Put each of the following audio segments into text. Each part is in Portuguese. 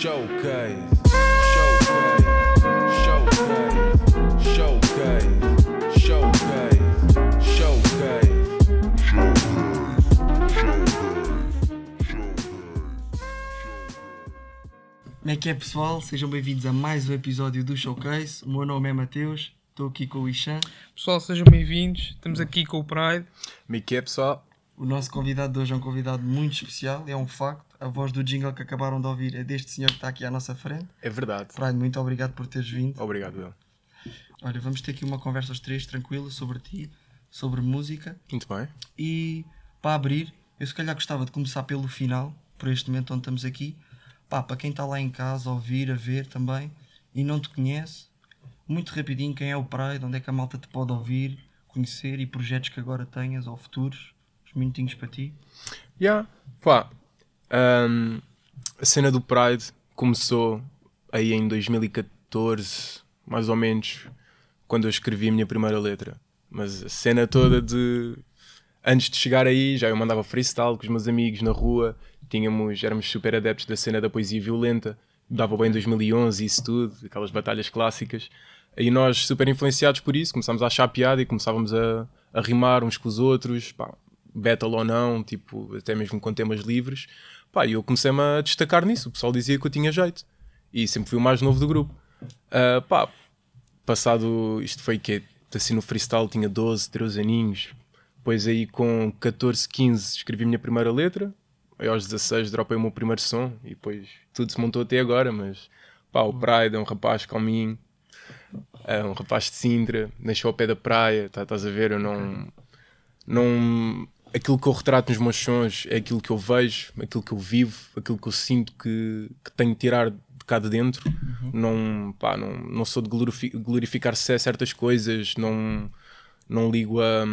Showcase. Showcase. Showcase. Showcase. Showcase. Showcase. Como é que é pessoal? Sejam bem-vindos a mais um episódio do Showcase. O meu nome é Mateus, estou aqui com o Ixan. Pessoal, sejam bem-vindos. Estamos aqui com o Pride. Me que é, pessoal? O nosso convidado de hoje é um convidado muito especial, é um facto. A voz do jingle que acabaram de ouvir é deste senhor que está aqui à nossa frente. É verdade. Pride, muito obrigado por teres vindo. Obrigado, Will. Olha, vamos ter aqui uma conversa os três tranquila sobre ti, sobre música. Muito bem. E para abrir, eu se calhar gostava de começar pelo final, por este momento onde estamos aqui. Pá, para quem está lá em casa a ouvir, a ver também e não te conhece, muito rapidinho, quem é o Pride, onde é que a malta te pode ouvir, conhecer e projetos que agora tenhas ou futuros, uns minutinhos para ti. Yeah. Pá, hum, a cena do Pride começou aí em 2014, mais ou menos, quando eu escrevi a minha primeira letra. Mas a cena toda de. Antes de chegar aí, já eu mandava freestyle com os meus amigos na rua, tínhamos, éramos super adeptos da cena da poesia violenta, dava bem em 2011 e isso tudo, aquelas batalhas clássicas. Aí nós, super influenciados por isso, começámos a achar piada e começávamos a, a rimar uns com os outros, pá, battle ou não, tipo, até mesmo com temas livres. Pá, e eu comecei-me a destacar nisso, o pessoal dizia que eu tinha jeito. E sempre fui o mais novo do grupo. Ah, pá, passado, isto foi que assim no freestyle tinha 12, 13 aninhos. Depois aí com 14, 15 escrevi a minha primeira letra. Aí aos 16 dropei o meu primeiro som e depois tudo se montou até agora, mas pá, o Pride é um rapaz calminho, é um rapaz de Sintra, nasceu ao pé da praia, tá, estás a ver? Eu não, não. Aquilo que eu retrato nos meus sons é aquilo que eu vejo, aquilo que eu vivo, aquilo que eu sinto que, que tenho de tirar de cá de dentro. Não, pá, não, não sou de glorifi- glorificar certas coisas, não, não ligo a,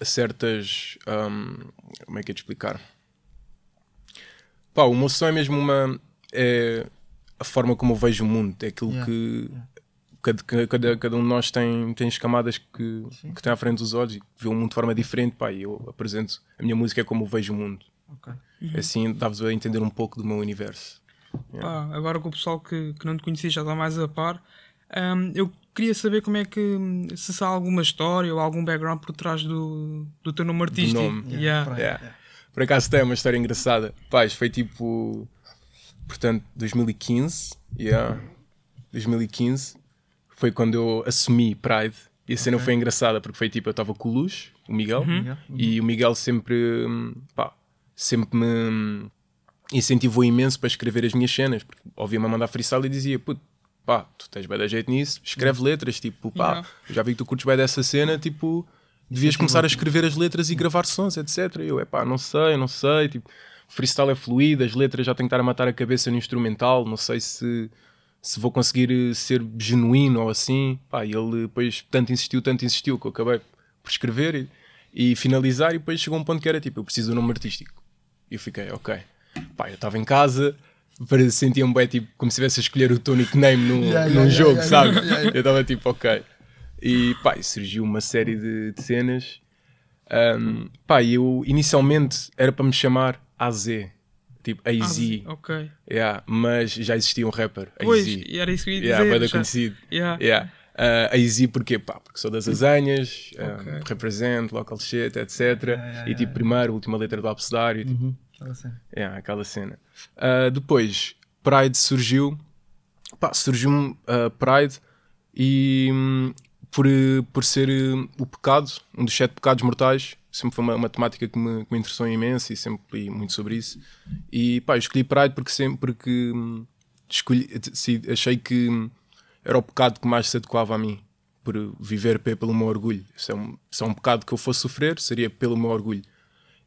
a certas. hum, como é que é de explicar? Pá, o meu som é mesmo uma. É a forma como eu vejo o mundo, é aquilo Yeah, que. Cada, cada, cada um de nós tem, tem as camadas que, que tem à frente dos olhos e que vê o mundo de forma diferente. Pá, e eu apresento. A minha música é como eu vejo o mundo. Ok. Assim dá-vos a entender um pouco do meu universo. Pá, agora com o pessoal que, que não te conhecia já está mais a par. Ahm, eu queria saber como é que. Se há alguma história ou algum background por trás do, do teu nome artístico. nome. Yeah. Pride, Yeah. Por acaso tem uma história engraçada. Isto foi tipo. Portanto, 2015. Yeah. 2015 foi quando eu assumi Pride. E a cena foi engraçada porque foi tipo: eu estava com o Luz, o Miguel, Yeah. e o Miguel sempre. hum, Pá, sempre me hum, incentivou imenso para escrever as minhas cenas. Porque ouvia-me a mandar freestyle e dizia: puto, pá, tu tens bem da jeito nisso, escreve letras. Tipo, pá, Yeah. já vi que tu curtes bem dessa cena, tipo, devias começar a escrever as letras e gravar sons, etc. E eu, é pá, não sei, não sei. Tipo, o freestyle é fluido, as letras já tenho que estar a matar a cabeça no instrumental, não sei se, se vou conseguir eh, ser genuíno ou assim. Pá, ele depois tanto insistiu, tanto insistiu, que eu acabei por escrever e, e finalizar. E depois chegou um ponto que era tipo, eu preciso de um nome artístico. E eu fiquei, ok. Pá, eu estava em casa, sentia-me bem, tipo, como se estivesse a escolher o teu nickname num, Yeah, num yeah, jogo, yeah, sabe? Eu estava tipo, ok. E pá, surgiu uma série de, de cenas. Um, pá, eu inicialmente era para me chamar AZ, tipo Ah, AZ, ok. yeah, mas já existia um rapper, Pois, AZ. e era isso que eu ia dizer. Yeah, já- conhecido. Yeah. Yeah. Uh, AZ porquê? Pá, porque sou das Azanhas, uh, Ok. represento, local shit, etc. yeah, e tipo, primeiro, última letra do abecedário, tipo, Uhum. Estava assim. é, aquela cena. Uh, depois, Pride surgiu. Pá, surgiu um uh, Pride e hum, por, uh, por ser uh, o pecado, um dos sete pecados mortais, sempre foi uma, uma temática que me, que me interessou imenso e sempre li muito sobre isso. E pá, escolhi Pride porque sempre porque hum, escolhi, achei que hum, era o pecado que mais se adequava a mim. Por viver pe- pelo meu orgulho. Se é, um, se é um pecado que eu fosse sofrer, seria pelo meu orgulho.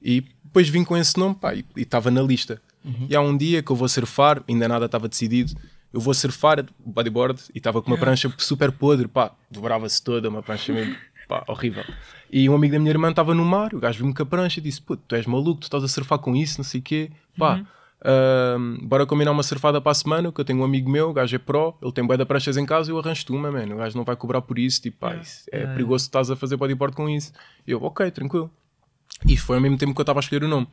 E depois vim com esse nome pá, e estava na lista. E há um dia que eu vou surfar, ainda nada estava decidido. Eu vou surfar bodyboard e estava com uma prancha super podre, pá, dobrava-se toda, uma prancha mesmo, pá, horrível. E um amigo da minha irmã estava no mar, o gajo viu-me com a prancha e disse: Puto, tu és maluco, tu estás a surfar com isso, não sei o quê, pá. ahm, bora combinar uma surfada para a semana, que eu tenho um amigo meu, o gajo é pro, ele tem bué de pranchas em casa e eu arranjo-te uma, mano. O gajo não vai cobrar por isso, tipo, pá, isso é perigoso tu estás a fazer bodyboard com isso. E eu, ok, tranquilo. E foi ao mesmo tempo que eu estava a escolher o nome.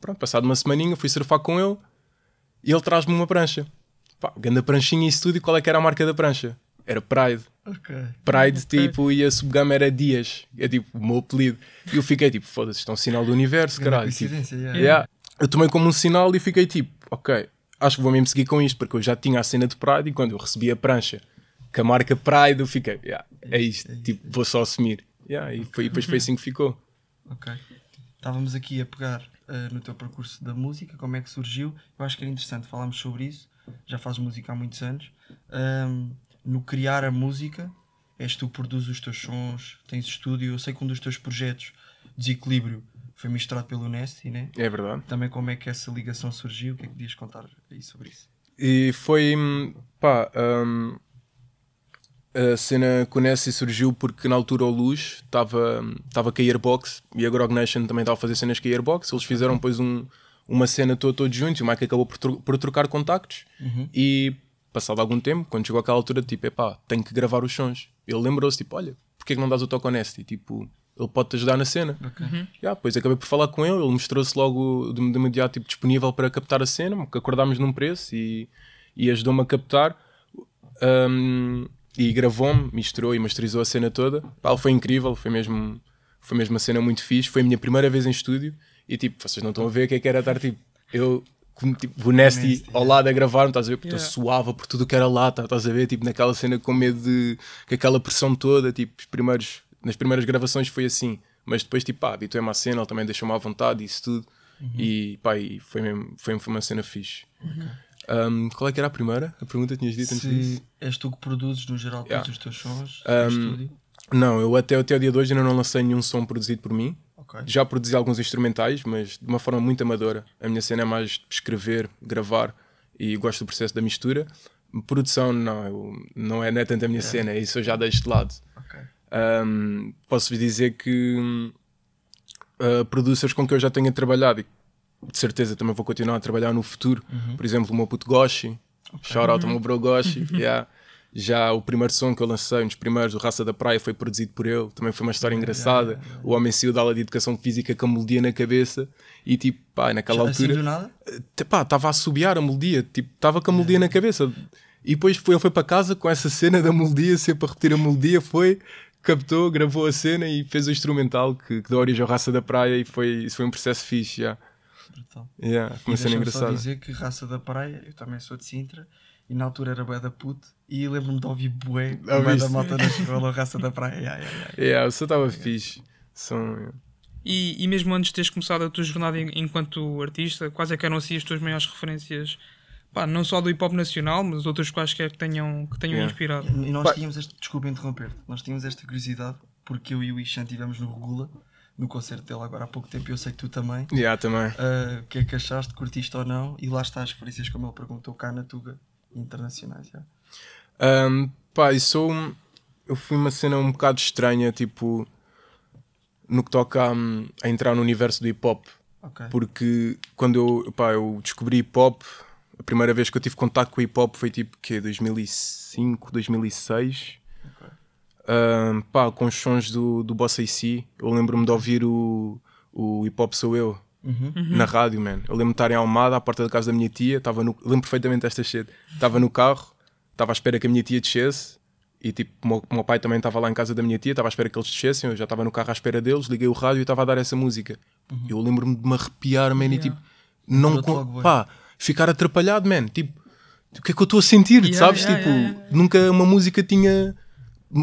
Pronto, passado uma semaninha, fui surfar com ele e ele traz-me uma prancha. Pá, ganda pranchinha e tudo, e qual é que era a marca da prancha? Era Pride. Ok. Pride, tipo, e a subgama era Dias. É tipo o meu apelido. E eu fiquei tipo, foda-se, isto é um sinal do universo, Grande caralho. Tipo, yeah. Yeah. Eu tomei como um sinal e fiquei tipo, ok, acho que vou mesmo seguir com isto, porque eu já tinha a cena de Pride e quando eu recebi a prancha com a marca Pride, eu fiquei, yeah, é isto, tipo, vou só assumir. Yeah, e, foi, e depois foi assim que ficou. Ok. Estávamos aqui a pegar eh, no teu percurso da música, como é que surgiu. Eu acho que era interessante falarmos sobre isso. Já fazes música há muitos anos. Ahm, no criar a música, és tu que produzes os teus sons, tens estúdio. Eu sei que um dos teus projetos, Desequilíbrio, foi misturado pelo Nasty, né? É verdade. Também como é que essa ligação surgiu? O que é que podias contar aí sobre isso? E foi, pá, hum, a cena com o Nessie surgiu porque na altura o Luz estava a Airbox e a Grog Nation também estava a fazer cenas com a Airbox. Eles fizeram depois um, uma cena toda todos juntos e o Mike acabou por, tro- por trocar contactos. E passado algum tempo, quando chegou àquela altura, tipo, epá, tenho que gravar os sons. Ele lembrou-se, tipo, olha, porquê que não dás o toque ao Nessie? Tipo, ele pode te ajudar na cena. Yeah, depois acabei por falar com ele, ele mostrou-se logo de, de imediato tipo, disponível para captar a cena, que acordámos num preço e, e ajudou-me a captar. Um, e gravou-me, misturou e masterizou a cena toda. Pá, foi incrível, foi mesmo, foi mesmo uma cena muito fixe. Foi a minha primeira vez em estúdio e tipo, vocês não estão a ver o que é que era estar tipo, eu com tipo, o Nasty ao lado a gravar, estás a ver? Porque eu Yeah. suava por tudo que era lata, estás a ver? Tipo, naquela cena com medo de com aquela pressão toda, tipo, os primeiros, nas primeiras gravações foi assim, mas depois, tipo, pá, habituei-me à cena, ele também deixou-me à vontade, isso tudo, e pá, e foi mesmo, foi, foi uma cena fixe. Um, qual é que era a primeira? A pergunta que tinhas dito antes disso? És tu que produzes no geral todos Yeah. os teus sons Um? Não, eu até, até o dia de hoje ainda não lancei nenhum som produzido por mim. Ok. Já produzi alguns instrumentais, mas de uma forma muito amadora. A minha cena é mais escrever, gravar e gosto do processo da mistura. Produção, não, eu- não, é, não é tanto a minha cena, isso eu já deixo de lado. Ok. Um, Posso-vos dizer que uh, producers com que eu já tenho trabalhado e de certeza também vou continuar a trabalhar no futuro, por exemplo, o meu puto Goshi, shout out ao meu bro Goshi, yeah. Já o primeiro som que eu lancei, um dos primeiros, o Raça da Praia, foi produzido por ele, também foi uma história engraçada. O homem saiu da aula de educação física com a melodia na cabeça e tipo, pá, naquela Assim do altura nada? te- pá, estava a assobiar a melodia, tipo, estava com a melodia na cabeça. E depois foi, ele foi para casa com essa cena da melodia, sempre a repetir a melodia, foi, captou, gravou a cena e fez o instrumental que, que dá origem ao Raça da Praia e foi, isso foi um processo fixe, já. Brutal. Yeah, foi uma cena deixa-me só engraçada. dizer que Raça da Praia, eu também sou de Sintra, e na altura era bué da puto, e lembro-me de ouvir bué, bué da malta na escola, Raça da Praia. Yeah, yeah, yeah. Yeah, o som estava fixe. Som, E, e mesmo antes de teres começado a tua jornada en- enquanto artista, quais é que eram assim as tuas maiores referências? Pá, não só do hip hop nacional, mas outras quaisquer que tenham, que tenham Yeah. inspirado. E nós Pá. tínhamos este, desculpa interromper-te, nós tínhamos esta curiosidade, porque eu e o Ishan estivemos no Regula, no concerto dele agora há pouco tempo, e eu sei que tu também. yeah, também. Ah, O que é que achaste, curtiste ou não? E lá está as referências, como ele perguntou, cá na Tuga, internacionais. já. Um, pá, e sou. um- Eu fui uma cena um bocado estranha, tipo. No que toca a, a entrar no universo do hip hop. Ok. Porque quando eu, pá, eu descobri hip hop, a primeira vez que eu tive contato com hip hop foi tipo que 2005, 2006. Ok. Um, pá, com os sons do, do Bossa AC. Eu lembro-me de ouvir o, o Hip Hop Sou Eu Uhum. na rádio, man. Eu lembro-me de estar em Almada, à porta da casa da minha tia. Tava no, lembro perfeitamente desta shit. Estava no carro, estava à espera que a minha tia descesse. E tipo, o meu, meu pai também estava lá em casa da minha tia, estava à espera que eles descessem. Eu já estava no carro à espera deles, liguei o rádio e estava a dar essa música. Eu lembro-me de me arrepiar, man, e tipo, não. Logo bem. Pá, ficar atrapalhado, man. Tipo, o que é que eu estou a sentir, Yeah, sabes? yeah, tipo, yeah, yeah. nunca uma música tinha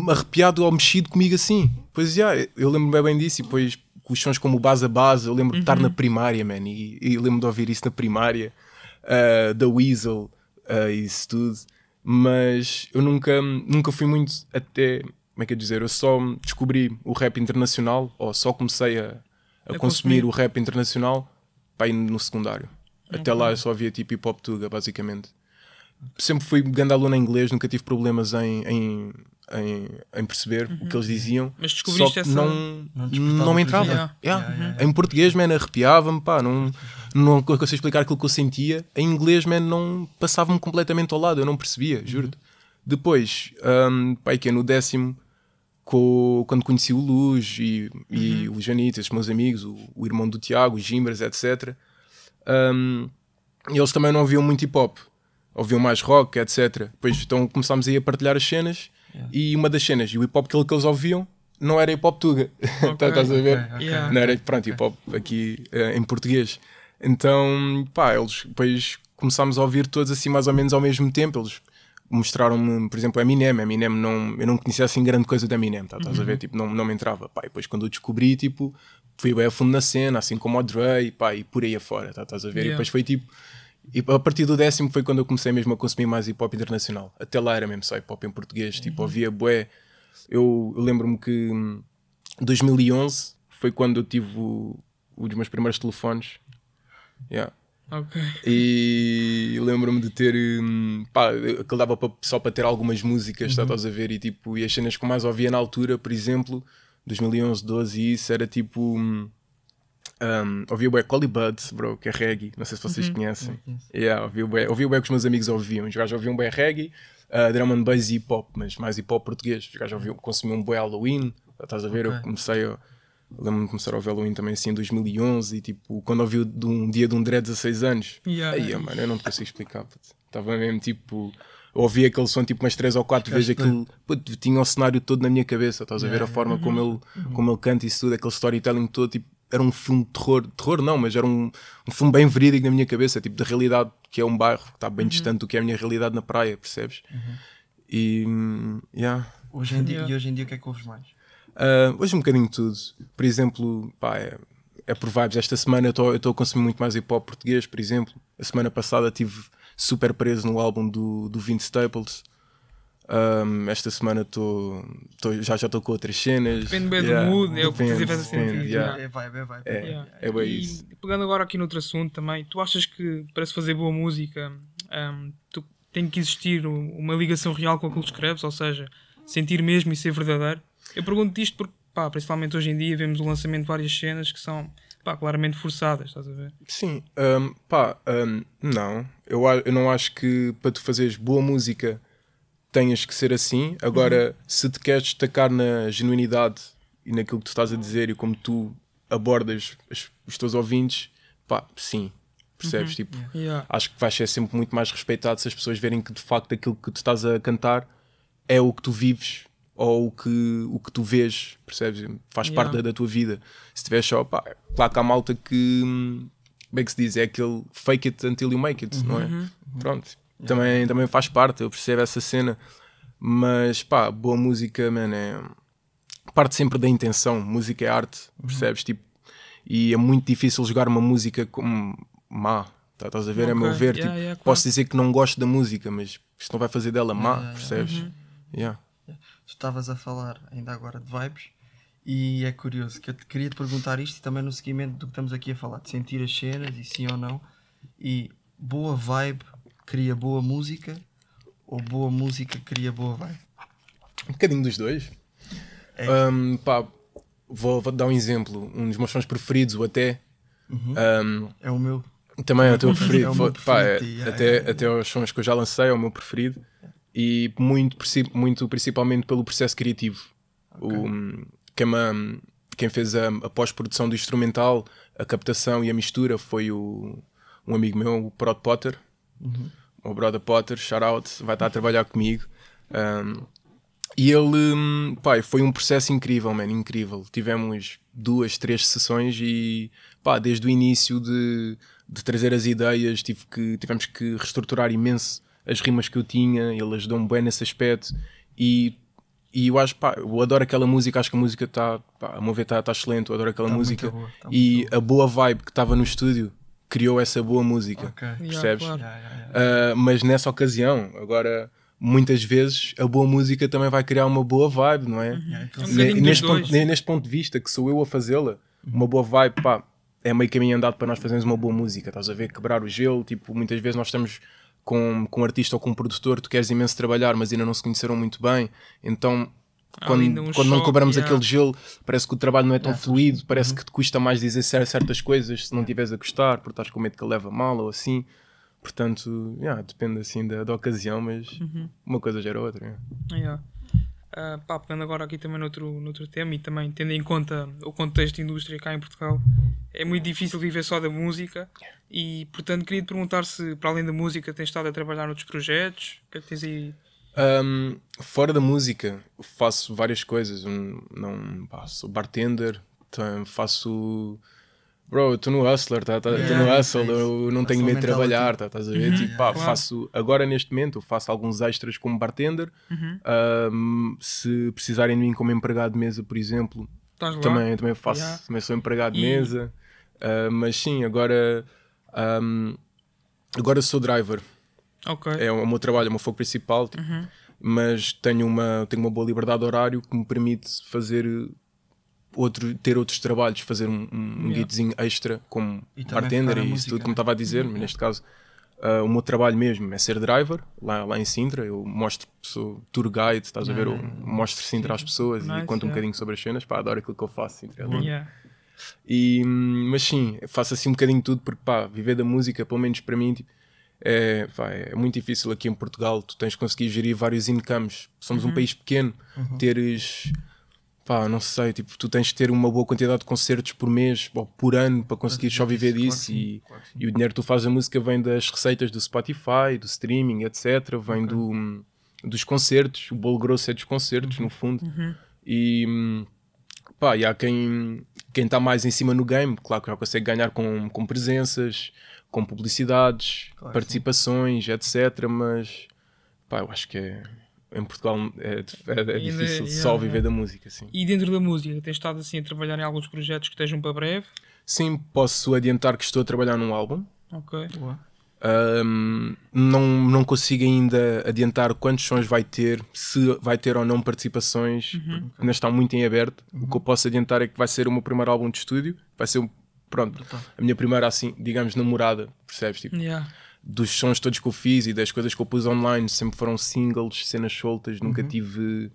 arrepiado ou mexido comigo assim. Pois já, eu lembro-me bem, bem disso. E depois com os sons como o Base a Base, eu lembro de estar na primária, man. E, e lembro-me de ouvir isso na primária, uh, da Weasel, uh, isso tudo. Mas eu nunca, nunca fui muito até. Como é que é dizer? Eu só descobri o rap internacional, ou só comecei a, a, A consumir consumir. o rap internacional pá, no secundário. Até lá eu só via tipo hip hop tuga, basicamente sempre fui grande aluno em inglês, nunca tive problemas em, em, em, em perceber o que eles diziam. Mas descobriste Só que essa- não, Não não me entrava. Yeah. Yeah, yeah, Em português, man, arrepiava-me, pá, não, não consigo explicar aquilo que eu sentia. Em inglês, man, não passava-me completamente ao lado, eu não percebia, juro-te. Depois, um, pá, que é no décimo, co- quando conheci o Luz e, e o Janito, esses meus amigos, o, o irmão do Tiago, os Gimbras, etc. Um, e eles também não ouviam muito hip hop, ouviam mais rock, etc. Depois então começámos aí a partilhar as cenas e uma das cenas, e o hip hop que, eles ouviam não era hip hop tuga, Tá- estás a ver? Ok, ok. Yeah. Não era, pronto, hip hop aqui eh, em português. Então, pá, eles depois começámos a ouvir todos assim mais ou menos ao mesmo tempo. Eles mostraram-me, por exemplo, Eminem. Eminem não, eu não conhecia assim grande coisa de Eminem, tá, estás a ver? Tipo, não, não me entrava. Pá, e depois quando eu descobri, tipo, fui bem a fundo na cena, assim como o Dre, pá, e por aí afora, tá, estás a ver? E Yeah. depois foi tipo. E a partir do décimo foi quando eu comecei mesmo a consumir mais hip hop internacional. Até lá era mesmo só hip hop em português, tipo, ouvia bué. Eu, eu lembro-me que hum, 2011 foi quando eu tive o, um dos meus primeiros telefones. Yeah. Ok. E lembro-me de ter. hum, Pá, aquele dava só para ter algumas músicas, tá, estás a ver? E, tipo, e as cenas que mais ouvia na altura, por exemplo, 2011, 12 e isso, era tipo. Um, ouvia o Collie Buds, bro, que é reggae. Não sei se vocês conhecem. Yeah, ouvia o bué- ouvia o bué que os meus amigos ouviam. Os gajos ouviam bem reggae, uh, drum and bass e hip hop, mas mais hip hop português. Os gajos ouviam, consumiam um bué Halloween. Estás a ver? Eu Ok. comecei a. Lembro-me de começar a ouvir Halloween também assim em 2011 e tipo, quando ouvi de um dia de um dread 16 anos, Yeah. aí, mano, eu não te consigo explicar. Estava mesmo tipo. Eu ouvi aquele som tipo umas 3 ou 4 vezes aquilo. Puto, tinha o cenário todo na minha cabeça. Estás a ver a forma como, ele, como ele canta e isso tudo, aquele storytelling todo. Tipo, era um filme de terror. Terror não, mas era um, um filme bem verídico na minha cabeça. Tipo, da realidade que é um bairro que está bem distante do que é a minha realidade na praia, percebes? E. hum, Yeah. Hoje em dia. E hoje em dia o que é que ouves mais? Uh, hoje um bocadinho de tudo. Por exemplo, pá, é, é por vibes. Esta semana eu estou a consumir muito mais hip hop português, por exemplo. A semana passada estive super preso no álbum do, do Vince Staples. Um, esta semana tô, tô- já já estou com outras cenas. Depende bem Yeah, do mood, é o que depende, te faz depende, sentido. yeah. É vibe, é vibe. É. Yeah. é bem e isso. pegando agora aqui noutro assunto também, tu achas que para se fazer boa música hum, tu, tem que existir um- uma ligação real com aquilo que escreves, ou seja, sentir mesmo e ser verdadeiro? Eu pergunto isto porque, pá, principalmente hoje em dia, vemos o lançamento de várias cenas que são pá, claramente forçadas, estás a ver? Sim, um, pá, um, não. Eu, eu não acho que para tu fazeres boa música tenhas que ser assim. Agora, se te queres destacar na genuinidade e naquilo que tu estás a dizer e como tu abordas as- os teus ouvintes, pá, sim. Percebes? Tipo, Yeah. acho que vais ser sempre muito mais respeitado se as pessoas verem que de facto aquilo que tu estás a cantar é o que tu vives ou o que, o que tu vês, percebes? Faz Yeah. parte da, da tua vida. Se tiver só, pá, claro que há malta que, hum, como é que se diz? É aquele fake it until you make it, não é? Pronto. Também, também faz parte, eu percebo essa cena. Mas, pá, boa música, mano, é. Parte sempre da intenção. Música é arte, percebes? Tipo, e é muito difícil jogar uma música como má. Tá, estás a ver? A meu Ok, ver, yeah, tipo, yeah, claro. posso dizer que não gosto da música, mas isto não vai fazer dela má, Yeah, yeah, percebes? Uhum. Yeah. Tu estavas a falar ainda agora de vibes e é curioso que eu te queria te perguntar isto e também no seguimento do que estamos aqui a falar, de sentir as cenas e sim ou não. E boa vibe cria boa música ou boa música cria boa vibe? Um bocadinho dos dois. É. Um, pá, vou, vou dar um exemplo. Um dos meus sons preferidos, o Até. um, É o meu. também é o teu É preferido. o meu Pá, é- preferido, yeah, até, yeah, até os sons que eu já lancei é o meu preferido. E muito, muito principalmente pelo processo criativo. O, quem, me- quem fez a, a pós-produção do instrumental, a captação e a mistura foi o, um amigo meu, o Prod Potter. O brother Potter, shout out, vai estar a trabalhar comigo. Um, e ele, hum, pá, foi um processo incrível, man, incrível. Tivemos duas, três sessões e, pá, desde o início de, de trazer as ideias, tive que, tivemos que reestruturar imenso as rimas que eu tinha. Ele ajudou-me bem nesse aspecto e, e eu acho, pá, eu adoro aquela música. Acho que a música está, a meu ver, está tá excelente. Eu adoro aquela Tá música boa, tá e muito a boa vibe que estava no estúdio criou essa boa música. Ok. Percebes? claro. Yeah, yeah, yeah. Uh, mas nessa ocasião, agora muitas vezes a boa música também vai criar uma boa vibe, não é? Aquele É um neste, ponto, ne- neste ponto de vista, que sou eu a fazê-la, uma boa vibe, pá, é meio caminho andado para nós fazermos uma boa música, estás a ver? Quebrar o gelo, tipo, muitas vezes nós estamos com, com um artista ou com um produtor, tu queres imenso trabalhar, mas ainda não se conheceram muito bem, então. Quando, um quando não choque, quebramos yeah. aquele gelo, parece que o trabalho não é tão Yeah, fluido, parece que te custa mais dizer cer- certas coisas se não estiveres a gostar, porque estás com medo que ele leva mal ou assim. Portanto, yeah, depende assim da, da ocasião, mas Uhum. uma coisa gera outra. yeah. Ah, pá, pegando agora aqui também noutro, noutro tema e também tendo em conta o contexto de indústria cá em Portugal, é muito difícil viver só da música e, portanto, queria te perguntar se, para além da música, tens estado a trabalhar noutros projetos. O que é que tens aí? Um, fora da música, faço várias coisas. Um, não, pá, sou bartender, tam- faço. Bro, estou no hustler, tá, tá, Yeah, no hustle, eu não tenho medo de trabalhar, tá, estás a ver? Tipo, pá, claro. faço. Agora neste momento, faço alguns extras como bartender. Um, se precisarem de mim como empregado de mesa, por exemplo, lá? também, também faço, Yeah. também sou empregado de E- mesa. Uh, mas sim, agora. um, agora sou driver Ok. é o meu trabalho, é o meu foco principal, tipo, mas tenho uma, tenho uma boa liberdade de horário que me permite fazer eh, outro, ter outros trabalhos, fazer um, um, um Yeah. extra como E bartender e isso música, tudo, como né? estava a dizer, mas neste caso ah, o meu trabalho mesmo é ser driver lá, lá em Sintra, eu mostro, sou tour guide, estás a ver, eu mostro Sintra às pessoas Nice, e conto um yeah. bocadinho sobre as cenas, pá, adoro aquilo que eu faço, Sintra, é. Yeah. E, hum, mas sim, faço assim um bocadinho de tudo porque pá, viver da música, pelo menos para mim, tipo, é, pá, é muito difícil aqui em Portugal. Tu tens de conseguir gerir vários incomes. Somos um país pequeno, teres pá, não sei, tipo, tu tens de ter uma boa quantidade de concertos por mês ou por ano para conseguir só viver Claro que disso. sim, e, claro e o dinheiro que tu fazes a música vem das receitas do Spotify, do streaming, etc. Vem do, hum, dos concertos. O bolo grosso é dos concertos, no fundo. E. hum, pá, e há quem quem está mais em cima no game, claro que já consegue ganhar com, com presenças, com publicidades, Claro participações, etc. Mas pá, eu acho que é, em Portugal é, é- é difícil yeah, só yeah. viver da música. Assim. E dentro da música, tens estado assim a trabalhar em alguns projetos que estejam para breve? Sim, posso adiantar que estou a trabalhar num álbum. Ok. Ahm, não, não consigo ainda adiantar quantos sons vai ter, se vai ter ou não participações, porque ainda está muito em aberto. O que eu posso adiantar é que vai ser o meu primeiro álbum de estúdio, vai ser, pronto, a minha primeira, assim, digamos, namorada, percebes? Tipo, Yeah. dos sons todos que eu fiz e das coisas que eu pus online, sempre foram singles, cenas soltas, nunca tive.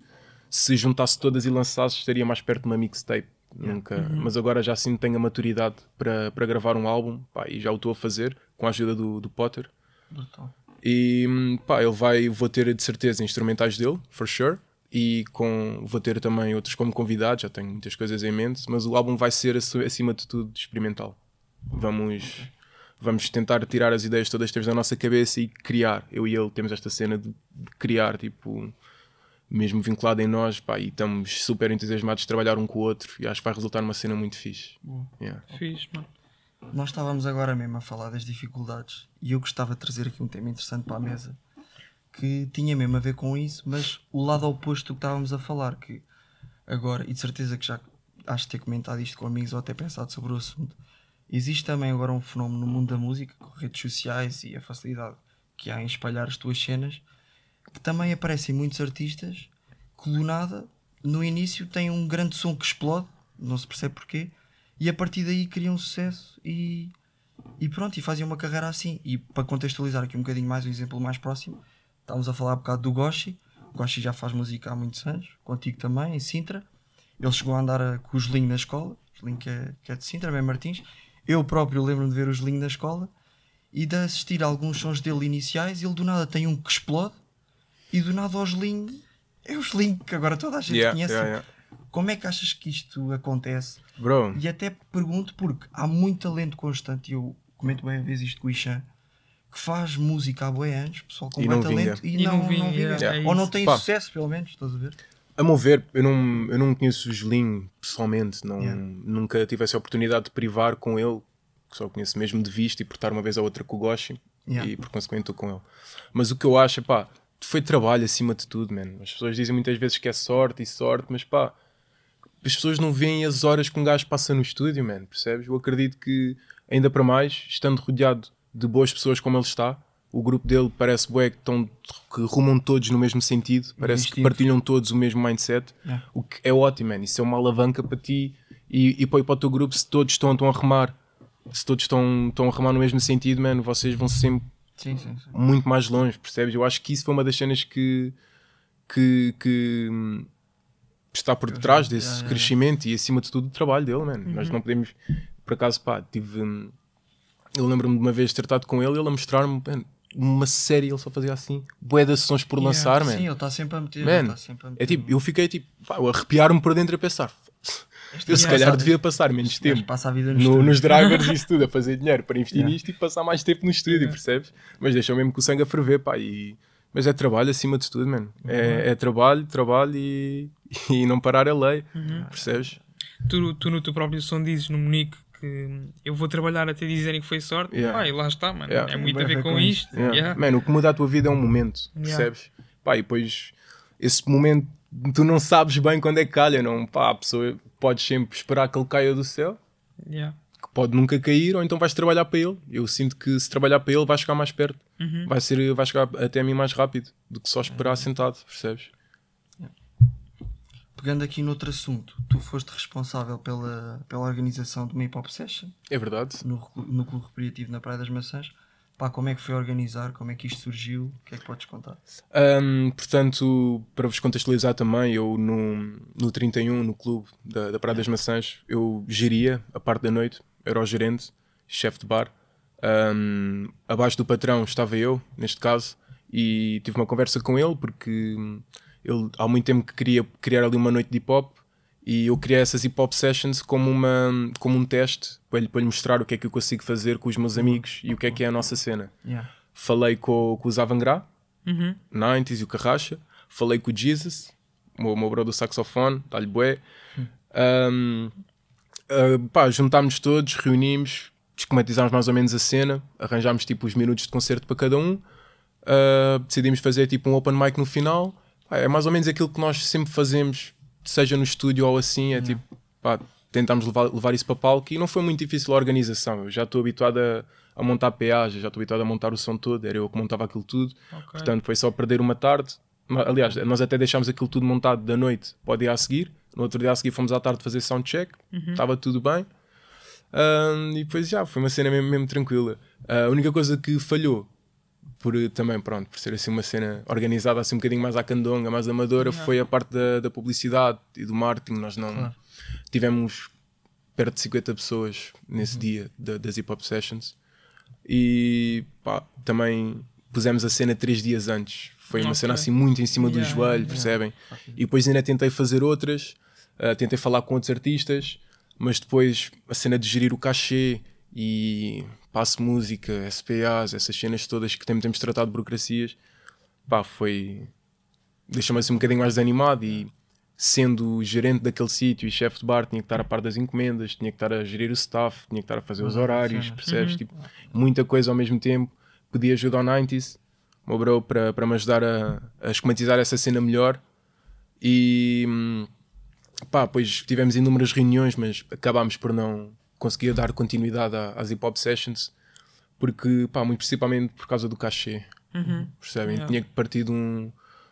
Se juntasse todas e lançasse, estaria mais perto de uma mixtape. Nunca. Mas agora já sim tenho a maturidade para, para gravar um álbum pá, e já o estou a fazer com a ajuda do, do Potter. Brutal. E pá, ele vai, vou ter de certeza instrumentais dele, for sure. E com, vou ter também outros como convidados, já tenho muitas coisas em mente, mas o álbum vai ser aci- acima de tudo experimental. Vamos, vamos tentar tirar as ideias todas que temos na nossa cabeça e criar. Eu e ele temos esta cena de, criar, tipo, mesmo vinculado em nós, pá, e estamos super entusiasmados de trabalhar um com o outro e acho que vai resultar numa cena muito fixe. Yeah. Fiz, mano. Nós estávamos agora mesmo a falar das dificuldades e eu gostava de trazer aqui um tema interessante para a mesa que tinha mesmo a ver com isso, mas o lado oposto do que estávamos a falar, que agora, e de certeza que já acho ter comentado isto com amigos ou até pensado sobre o assunto, existe também agora um fenómeno no mundo da música, com redes sociais e a facilidade que há em espalhar as tuas cenas, que também aparecem muitos artistas que do nada, no início, têm um grande som que explode, não se percebe porquê, e a partir daí criam sucesso e, e pronto, e fazem uma carreira assim. E para contextualizar aqui um bocadinho mais, um exemplo mais próximo, estávamos a falar um bocado do Goshi. O Goshi já faz música há muitos anos, contigo também, em Sintra. Ele chegou a andar a- com o Gelinho na escola, o Gelinho que é, que é de Sintra, bem Martins. Eu próprio lembro-me de ver o Gelinho na escola e de assistir a alguns sons dele iniciais. Ele do nada tem um que explode e do nada ao Gelinho é o Gelinho que agora toda a gente Yeah, conhece. yeah, yeah. Como é que achas que isto acontece? Bro, E até pergunto porque há muito talento constante, eu comento bem a vez isto com o Ixan, que faz música há boi anos, pessoal com E bem talento e, E não, não vinga, não yeah, é Ou não tem Pá. sucesso, pelo menos, estás a ver? A meu ver, eu não, eu não conheço o Gelinho pessoalmente, não, Yeah. nunca tive essa oportunidade de privar com ele, que só conheço mesmo de vista e por estar uma vez ou outra com o Goshi Yeah. e por consequente estou com ele. Mas o que eu acho, é pá, foi trabalho acima de tudo, man. As pessoas dizem muitas vezes que é sorte e sorte, mas pá, as pessoas não veem as horas que um gajo passa no estúdio, man, percebes? Eu acredito que, ainda para mais, estando rodeado de boas pessoas como ele está, o grupo dele parece bué que, estão, que rumam todos no mesmo sentido, parece que Instinto. partilham todos o mesmo mindset, Yeah. o que é ótimo, man. Isso é uma alavanca para ti e, e para, para o teu grupo se todos estão, estão a remar. Se todos estão, estão a remar no mesmo sentido, mano, vocês vão sempre Sim, sim, sim. muito mais longe, percebes? Eu acho que isso foi uma das cenas que, que, que, está por detrás desse yeah, yeah. crescimento e acima de tudo o trabalho dele, mano. Nós não podemos, por acaso, pá, tive. Eu lembro-me de uma vez ter estado com ele, ele a mostrar-me uma série, ele só fazia assim, bué de sons por Yeah, lançar, Sim, man. ele está sempre a meter. Man, tá sempre a meter. É tipo, eu fiquei tipo, pá, eu arrepiar-me por dentro a pensar. Eu se é calhar devia passar menos tempo passa no, no- nos drivers e isso tudo, a fazer dinheiro para investir Yeah. nisto e passar mais tempo no estúdio, percebes? Mas deixou mesmo com o sangue a ferver, pá. E... Mas é trabalho acima de tudo, mano. É, é trabalho, trabalho e, e não parar a lei, percebes? Tu, tu no teu próprio som dizes no Munique que eu vou trabalhar até dizerem que foi sorte. Yeah. Pá, e lá está, mano. Yeah. É muito a ver com com isto. Yeah. Yeah. Mano, o que muda a tua vida é um momento, Yeah. percebes? Pá, e depois esse momento tu não sabes bem quando é que calha, não? Pá, a pessoa pode sempre esperar que ele caia do céu, Yeah. que pode nunca cair, ou então vais trabalhar para ele. Eu sinto que se trabalhar para ele vais chegar mais perto, Uhum. vai, ser, vai chegar até a mim mais rápido do que só esperar sentado, percebes? Pegando aqui noutro assunto, tu foste responsável pela, pela organização de uma hip hop session É verdade. no, no Clube Recreativo na Praia das Maçãs. Pá, como é que foi organizar? Como é que isto surgiu? O que é que podes contar? Hum, portanto, para vos contextualizar também, eu no, no 31, no clube da, da Praia das Maçãs, eu geria a parte da noite, era o gerente, chefe de bar. Hum, abaixo do patrão estava eu, neste caso, e tive uma conversa com ele porque ele há muito tempo que queria criar ali uma noite de hip hop e eu criei essas hip hop sessions como, uma, como um teste para lhe, para lhe mostrar o que é que eu consigo fazer com os meus amigos e o que é que é a nossa cena. Yeah. Falei com, com o Zavangrá, Uhum. 90s e o Carracha. Falei com o Jesus, o meu, meu bro do saxofone, dá-lhe bué. Um, uh, pá, juntámos todos, reunimos, esquematizámos mais ou menos a cena, arranjámos tipo os minutos de concerto para cada um. Uh, decidimos fazer tipo um open mic no final. Pá, é mais ou menos aquilo que nós sempre fazemos, seja no estúdio ou assim, é tipo, pá, tentámos levar, levar isso para palco e não foi muito difícil a organização. Eu já estou habituado a, a montar PA, já estou habituado a montar o som todo, era eu que montava aquilo tudo. Ok. Portanto, foi só perder uma tarde. Aliás, nós até deixámos aquilo tudo montado da noite para o dia a seguir. No outro dia a seguir fomos à tarde fazer soundcheck, estava tudo bem. Ahm, e depois já, foi uma cena mesmo, mesmo tranquila. Ah, a única coisa que falhou, por também, pronto, por ser assim uma cena organizada assim um bocadinho mais à candonga, mais amadora, foi a parte da, da publicidade e do marketing. Nós não tivemos perto de 50 pessoas nesse dia da- das hip hop sessions e pá, também pusemos a cena três dias antes. Foi uma Ok. cena assim muito em cima do Yeah, joelho, yeah. percebem? E depois ainda tentei fazer outras, ah, tentei falar com outros artistas, mas depois a cena de gerir o cachê e passo música, SPAs, essas cenas todas que também temos tratado de burocracias, pá, foi. deixa-me assim um bocadinho mais desanimado e sendo gerente daquele sítio e chefe de bar tinha que estar a par das encomendas, tinha que estar a gerir o staff, tinha que estar a fazer os horários, percebes? Tipo, muita coisa ao mesmo tempo. Pedi ajuda ao 90s, o meu bro, para, para me ajudar a, a esquematizar essa cena melhor. E hum, pá, pois tivemos inúmeras reuniões, mas acabámos por não conseguir dar continuidade às hip hop sessions, porque, pá, muito principalmente por causa do cachê. Percebem? Yeah. Tinha que partir de um,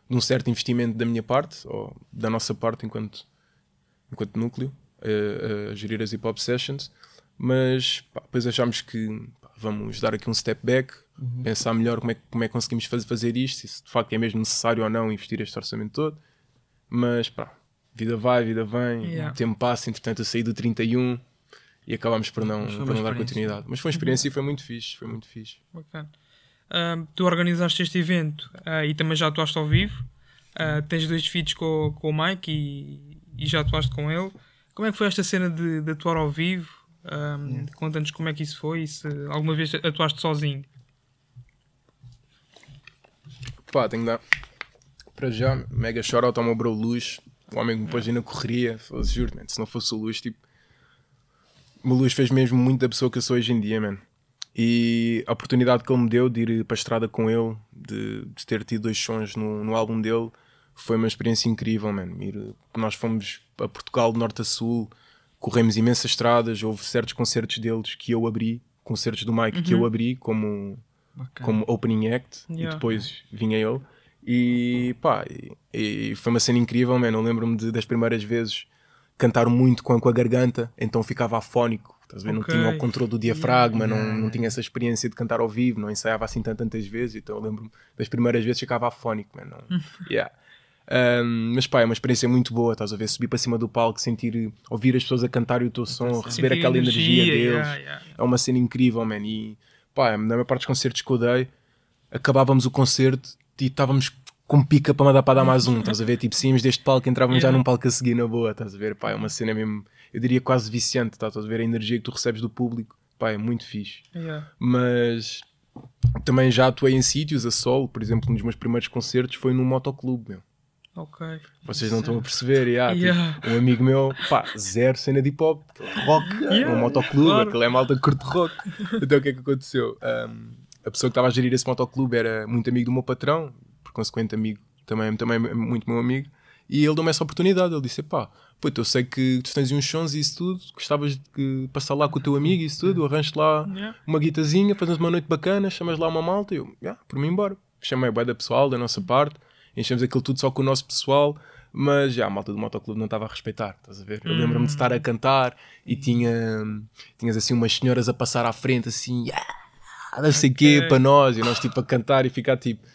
de um certo investimento da minha parte, ou da nossa parte enquanto, enquanto núcleo, a, a gerir as hip hop sessions, mas pá, depois achámos que pá, vamos dar aqui um step back, pensar melhor como é, que- como é que conseguimos fazer, fazer isto, se de facto é mesmo necessário ou não investir este orçamento todo, mas pá, vida vai, vida vem, Yeah. o tempo passa, entretanto eu saí do 31 e acabámos por não, por não dar continuidade. Mas foi uma experiência e foi muito fixe, foi muito fixe. Bacana. Ahm, tu organizaste este evento ah, e também já atuaste ao vivo. Ah, tens dois feats com, com o Mike e, e já atuaste com ele. Como é que foi esta cena de, de atuar ao vivo? Ahm, Conta-nos como é que isso foi e se alguma vez atuaste sozinho. Pá, tenho que dar. Para já, mega shout-out ao meu bro Luz, o homem que me pôs aí na correria. Juro, man, se não fosse o Luz, tipo. O meu Luz fez mesmo muito da pessoa que eu sou hoje em dia, man. E a oportunidade que ele me deu de ir para a estrada com ele, de, de ter tido dois sons no, no álbum dele, foi uma experiência incrível, man. Ir- nós fomos a Portugal de norte a sul, corremos imensas estradas, houve certos concertos deles que eu abri, concertos do Mike que eu abri como Bacana. como opening act Yeah. e depois vinha ele e pá, e, e foi uma cena incrível, man. Eu lembro-me das primeiras vezes cantar muito com a, garganta, então ficava afónico, estás a ver? Ok. Não tinha o controle do diafragma, Yeah, não, não tinha essa experiência de cantar ao vivo, não ensaiava assim tantas, tantas vezes, então eu lembro-me das primeiras vezes ficava afónico, man. Não, yeah. Um, mas pá, é uma experiência muito boa, estás a ver? Subir para cima do palco, sentir, ouvir as pessoas a cantarem o teu som, receber Sentir aquela energia, deles yeah, yeah. é uma cena incrível, man. E pá, na maior parte dos concertos que eu dei, acabávamos o concerto e estávamos com pica para mandar para dar mais um, estás a ver? Tipo, saímos deste palco, entrávamos já Yeah. num palco a seguir na boa, estás a ver? Pá, é uma cena mesmo eu diria quase viciante, tá? estás a ver a energia que tu recebes do público, pá, é muito fixe. Yeah. Mas também já atuei em sítios a solo, por exemplo, um dos meus primeiros concertos foi num motoclube, meu. Ok. Vocês não estão a perceber, yeah, tipo, Yeah. um amigo meu, pá, zero cena de hip hop, rock, Yeah, um motoclube, claro. aquele é malta que curte rock. Então o que é que aconteceu? Um, a pessoa que estava a gerir esse motoclube era muito amigo do meu patrão, por consequente amigo, também, também é muito meu amigo, e ele deu-me essa oportunidade. Ele disse: pá, puto, eu sei que tu tens uns sons e isso tudo, gostavas de passar lá com o teu amigo e isso tudo, arranjas lá Yeah. uma guitazinha, fazes uma noite bacana, chamas lá uma malta, e eu, yeah, por mim, embora. Chamei a da pessoal da nossa parte, enchemos aquilo tudo só com o nosso pessoal, mas já a malta do motoclube não estava a respeitar, estás a ver? Eu lembro-me de estar a cantar e tinha, tinhas assim umas senhoras a passar à frente, assim, "Ah", não sei o quê, Ok. para nós, e nós tipo a cantar e ficar tipo.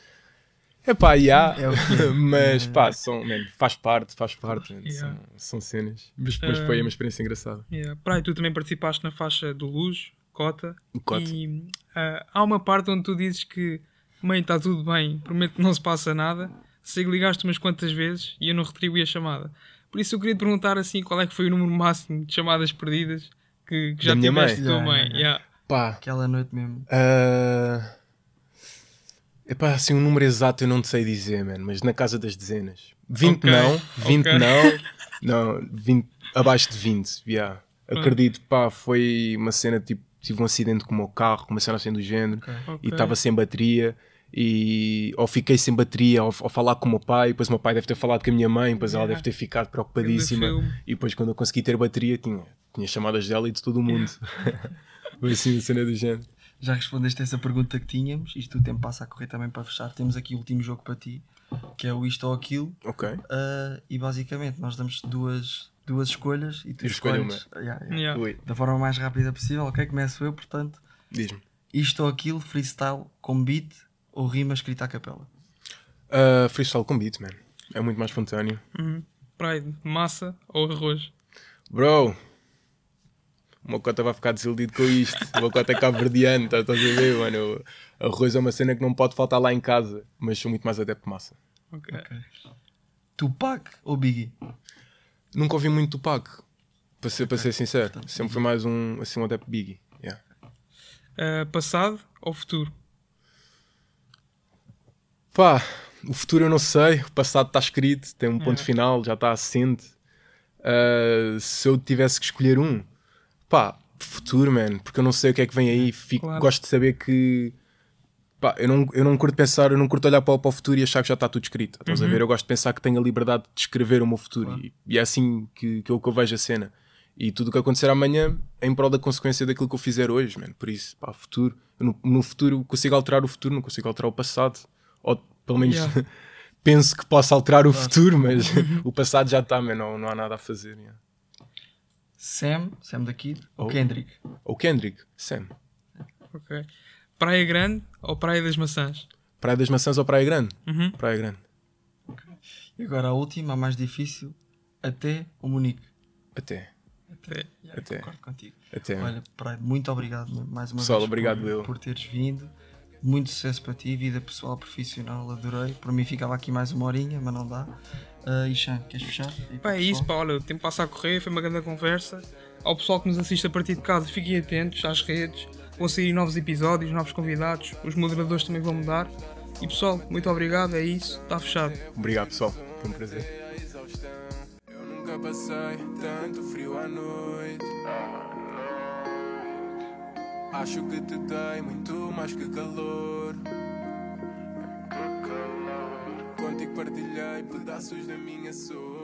Epá, já, É o mas pá, são, man, faz parte, faz parte, man, Yeah. são, são cenas. Mas, mas foi uma experiência engraçada. Yeah. Praia, tu também participaste na faixa do Luz, Cota. Cota. E ah, há uma parte onde tu dizes que, mãe, está tudo bem, prometo que não se passa nada. Sei que ligaste umas quantas vezes e eu não retribuí a chamada. Por isso eu queria te perguntar assim, qual é que foi o número máximo de chamadas perdidas que, que já tiveste mãe? da tua Yeah, mãe. yeah, Yeah. Pá, Aquela noite mesmo. Ah, Epá, assim, um número exato eu não te sei dizer, man, mas na casa das dezenas. 20 Ok, não, 20 ok. não, não, 20, abaixo de 20, yeah. Acredito, pá, foi uma cena tipo, tive um acidente com o meu carro, uma cena assim do género, Ok. e estava sem bateria, e ou fiquei sem bateria, ou, ou falar com o meu pai, depois o meu pai deve ter falado com a minha mãe, depois ela Yeah. deve ter ficado preocupadíssima, e depois quando eu consegui ter bateria, tinha, tinha chamadas dela e de todo o mundo. foi assim, uma cena do género. Já respondeste essa pergunta que tínhamos. Isto o tempo passa a correr também para fechar. Temos aqui o último jogo para ti, que é o isto ou aquilo. Ok. Ah, e basicamente nós damos duas, duas escolhas e tu escolhes Yeah, yeah. Yeah. Da forma mais rápida possível. Ok, começo eu, portanto. diz-me. Isto ou aquilo, freestyle com beat ou rima escrita à capela? Uh, freestyle com beat, man. É muito mais espontâneo. Uhum. Praia, massa ou arroz? Bro, o meu cota vai ficar desiludido com isto. O meu cota é cabo-verdiano, tá- estás a ver, mano? Arroz é uma cena que não pode faltar lá em casa, mas sou muito mais adepto de massa. Ok. Tupac ou Biggie? Nunca ouvi muito Tupac, para ser, para ser sincero. Sempre foi mais um, assim, um adepto Biggie. Yeah. Ah, passado ou futuro? Pá, o futuro eu não sei, o passado está escrito, tem um ponto É. final, já está assente. Uh, se eu tivesse que escolher um, pá, futuro, man, porque eu não sei o que é que vem aí. Fico, Claro. Gosto de saber que pá, eu não, eu não curto pensar, eu não curto olhar para, o- para o futuro e achar que já está tudo escrito. Estás Uhum. a ver? Eu gosto de pensar que tenho a liberdade de escrever o meu futuro e, e é assim que, que, eu, que eu vejo a cena. E tudo o que acontecer amanhã é em prol da consequência daquilo que eu fizer hoje, man. Por isso, pá, futuro. No, no futuro consigo alterar o futuro, não consigo alterar o passado. Ou pelo menos Yeah. penso que posso alterar o futuro, mas o passado já está, man. Não, não há nada a fazer. yeah. Sam, Sam da Kid ou Oh. Kendrick? Ou Kendrick, Sam. Ok. Praia Grande ou Praia das Maçãs? Praia das Maçãs ou Praia Grande? Uhum. Praia Grande. E agora a última, a mais difícil, até o Munique. Até. Até. Yeah, Até. Concordo contigo. Até. Olha, Pride, muito obrigado mais uma Pessoal, vez obrigado por, eu. por teres vindo. Muito sucesso para ti, vida pessoal, profissional, adorei. Por mim ficava aqui mais uma horinha, mas não dá. Uh, Ixan, queres fechar? E Pá, é para isso, pessoal? pá, olha, o tempo passa a correr, foi uma grande conversa. Ao pessoal que nos assiste a partir de casa, fiquem atentos às redes, vão sair novos episódios, novos convidados, os moderadores também vão mudar. E pessoal, muito obrigado, é isso, está fechado. Obrigado, pessoal. Foi um prazer. Eu nunca passei tanto frio à noite. Acho que te dei muito mais que calor. Contigo partilhei pedaços da minha sorte.